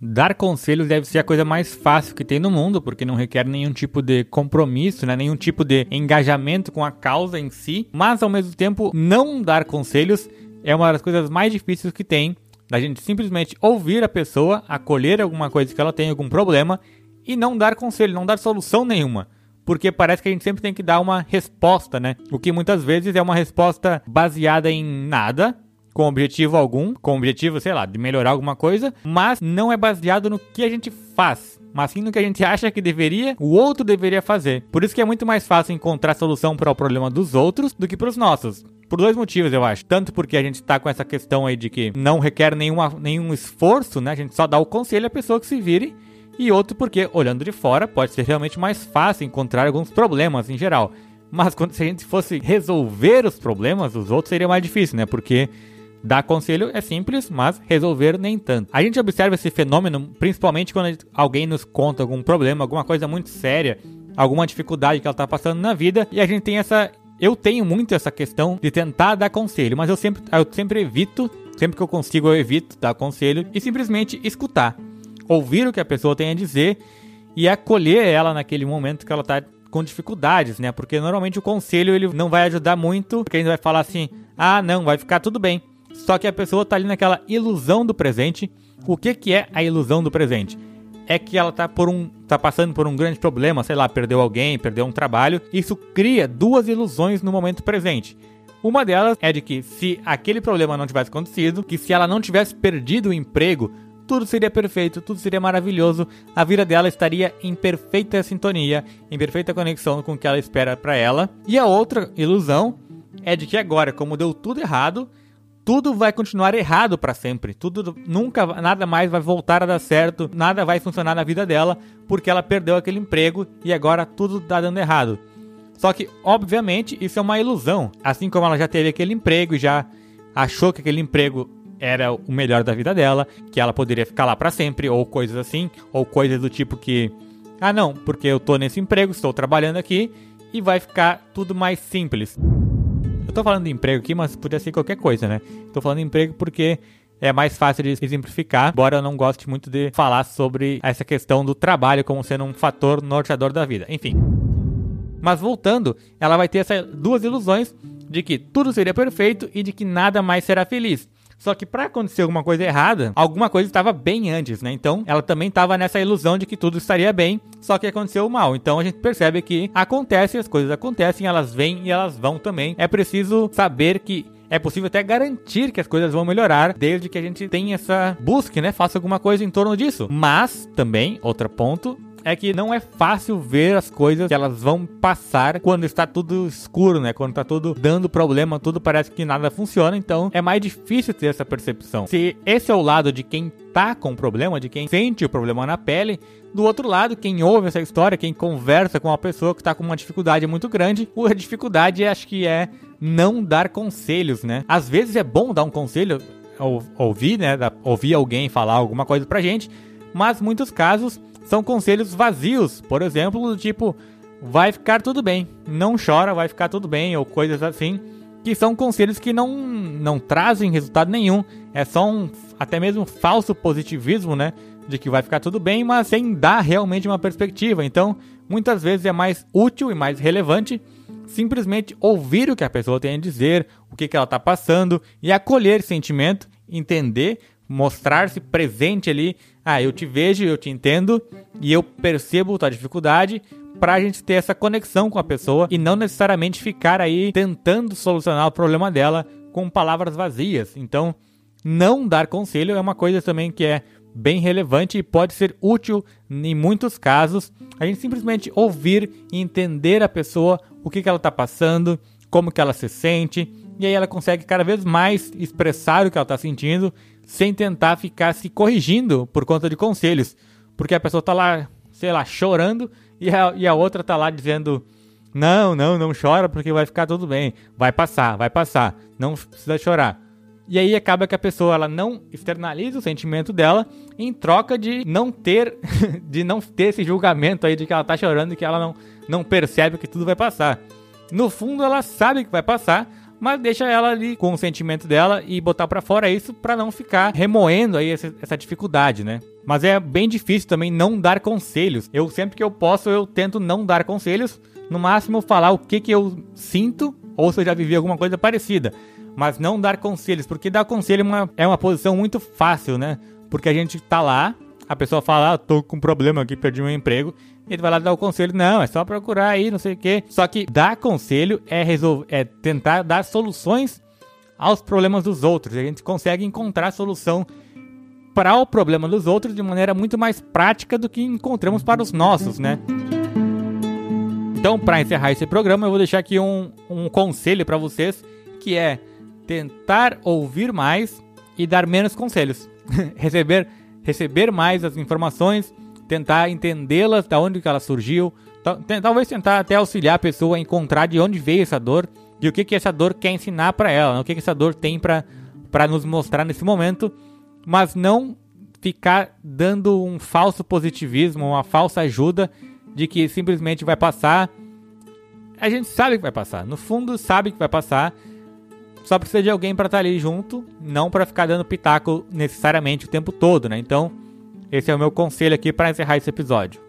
Dar conselhos deve ser a coisa mais fácil que tem no mundo, porque não requer nenhum tipo de compromisso, né? nenhum tipo de engajamento com a causa em si. Mas ao mesmo tempo, não dar conselhos é uma das coisas mais difíceis que tem. Da gente simplesmente ouvir a pessoa, acolher alguma coisa que ela tem, algum problema, e não dar conselho, não dar solução nenhuma. Porque parece que a gente sempre tem que dar uma resposta, né? O que muitas vezes é uma resposta baseada em nada, com objetivo algum, com objetivo, sei lá, de melhorar alguma coisa, mas não é baseado no que a gente faz, mas sim no que a gente acha que deveria, o outro deveria fazer. Por isso que é muito mais fácil encontrar solução para o problema dos outros do que para os nossos. Por dois motivos, eu acho. Tanto porque a gente está com essa questão aí de que não requer nenhuma, nenhum esforço, né? A gente só dá o conselho à pessoa que se vire. E outro porque, olhando de fora, pode ser realmente mais fácil encontrar alguns problemas em geral. Mas quando se a gente fosse resolver os problemas, os outros seria mais difícil, né? Porque Dar conselho é simples, mas resolver nem tanto. A gente observa esse fenômeno principalmente quando alguém nos conta algum problema, alguma coisa muito séria, alguma dificuldade que ela está passando na vida, e a gente tem essa. Eu tenho muito essa questão de tentar dar conselho, mas eu sempre, eu sempre evito, sempre que eu consigo, eu evito dar conselho e simplesmente escutar. Ouvir o que a pessoa tem a dizer e acolher ela naquele momento que ela está com dificuldades, né? Porque normalmente o conselho ele não vai ajudar muito, porque a gente vai falar assim: "Ah, não, vai ficar tudo bem". Só que a pessoa tá ali naquela ilusão do presente. O que que é a ilusão do presente? É que ela tá por um tá passando por um grande problema, sei lá, perdeu alguém, perdeu um trabalho. Isso cria duas ilusões no momento presente. Uma delas é de que se aquele problema não tivesse acontecido, que se ela não tivesse perdido o emprego, tudo seria perfeito, tudo seria maravilhoso, a vida dela estaria em perfeita sintonia, em perfeita conexão com o que ela espera para ela. E a outra ilusão é de que agora, como deu tudo errado, tudo vai continuar errado para sempre. Tudo nunca nada mais vai voltar a dar certo, nada vai funcionar na vida dela porque ela perdeu aquele emprego e agora tudo tá dando errado. Só que, obviamente, isso é uma ilusão. Assim como ela já teve aquele emprego e já achou que aquele emprego era o melhor da vida dela, que ela poderia ficar lá para sempre, ou coisas assim, ou coisas do tipo que, ah não, porque eu tô nesse emprego, estou trabalhando aqui e vai ficar tudo mais simples tô falando de emprego aqui, mas podia ser qualquer coisa, né? Tô falando de emprego porque é mais fácil de exemplificar, embora eu não goste muito de falar sobre essa questão do trabalho como sendo um fator norteador da vida. Enfim. Mas voltando, ela vai ter essas duas ilusões de que tudo seria perfeito e de que nada mais será feliz. Só que para acontecer alguma coisa errada, alguma coisa estava bem antes, né? Então, ela também estava nessa ilusão de que tudo estaria bem, só que aconteceu mal. Então, a gente percebe que acontece, as coisas acontecem, elas vêm e elas vão também. É preciso saber que é possível até garantir que as coisas vão melhorar desde que a gente tenha essa busca, né? Faça alguma coisa em torno disso. Mas também, outro ponto, é que não é fácil ver as coisas que elas vão passar quando está tudo escuro, né? Quando está tudo dando problema, tudo parece que nada funciona, então é mais difícil ter essa percepção. Se esse é o lado de quem tá com o problema, de quem sente o problema na pele, do outro lado, quem ouve essa história, quem conversa com uma pessoa que está com uma dificuldade muito grande, a dificuldade acho que é não dar conselhos, né? Às vezes é bom dar um conselho, ou, ouvir, né? Ouvir alguém falar alguma coisa pra gente, mas muitos casos são conselhos vazios, por exemplo, do tipo vai ficar tudo bem, não chora, vai ficar tudo bem ou coisas assim, que são conselhos que não não trazem resultado nenhum, é só um até mesmo falso positivismo, né, de que vai ficar tudo bem, mas sem dar realmente uma perspectiva. Então, muitas vezes é mais útil e mais relevante simplesmente ouvir o que a pessoa tem a dizer, o que, que ela está passando e acolher esse sentimento, entender, mostrar-se presente ali ah, eu te vejo, eu te entendo e eu percebo tua dificuldade para a gente ter essa conexão com a pessoa e não necessariamente ficar aí tentando solucionar o problema dela com palavras vazias. Então, não dar conselho é uma coisa também que é bem relevante e pode ser útil em muitos casos. A gente simplesmente ouvir e entender a pessoa, o que, que ela está passando, como que ela se sente, e aí ela consegue cada vez mais expressar o que ela está sentindo sem tentar ficar se corrigindo por conta de conselhos. Porque a pessoa tá lá, sei lá, chorando e a, e a outra tá lá dizendo: Não, não, não chora porque vai ficar tudo bem. Vai passar, vai passar. Não precisa chorar. E aí acaba que a pessoa ela não externaliza o sentimento dela em troca de não ter de não ter esse julgamento aí de que ela tá chorando e que ela não, não percebe que tudo vai passar. No fundo ela sabe que vai passar, mas deixa ela ali com o sentimento dela e botar para fora isso para não ficar remoendo aí essa, essa dificuldade, né? Mas é bem difícil também não dar conselhos. Eu sempre que eu posso, eu tento não dar conselhos, no máximo falar o que que eu sinto ou se eu já vivi alguma coisa parecida, mas não dar conselhos, porque dar conselho é uma, é uma posição muito fácil, né? Porque a gente tá lá, a pessoa fala, ah, tô com um problema aqui, perdi meu emprego, ele vai lá dar o conselho, não, é só procurar aí, não sei o quê. Só que dar conselho é, resolver, é tentar dar soluções aos problemas dos outros. A gente consegue encontrar solução para o problema dos outros de maneira muito mais prática do que encontramos para os nossos, né? Então, para encerrar esse programa, eu vou deixar aqui um, um conselho para vocês, que é tentar ouvir mais e dar menos conselhos. receber, receber mais as informações, tentar entendê-las, da onde que ela surgiu, talvez tentar até auxiliar a pessoa a encontrar de onde veio essa dor e o que que essa dor quer ensinar para ela, né? o que que essa dor tem para para nos mostrar nesse momento, mas não ficar dando um falso positivismo, uma falsa ajuda de que simplesmente vai passar. A gente sabe que vai passar, no fundo sabe que vai passar. Só precisa de alguém para estar tá ali junto, não para ficar dando pitaco necessariamente o tempo todo, né? Então, esse é o meu conselho aqui para encerrar esse episódio.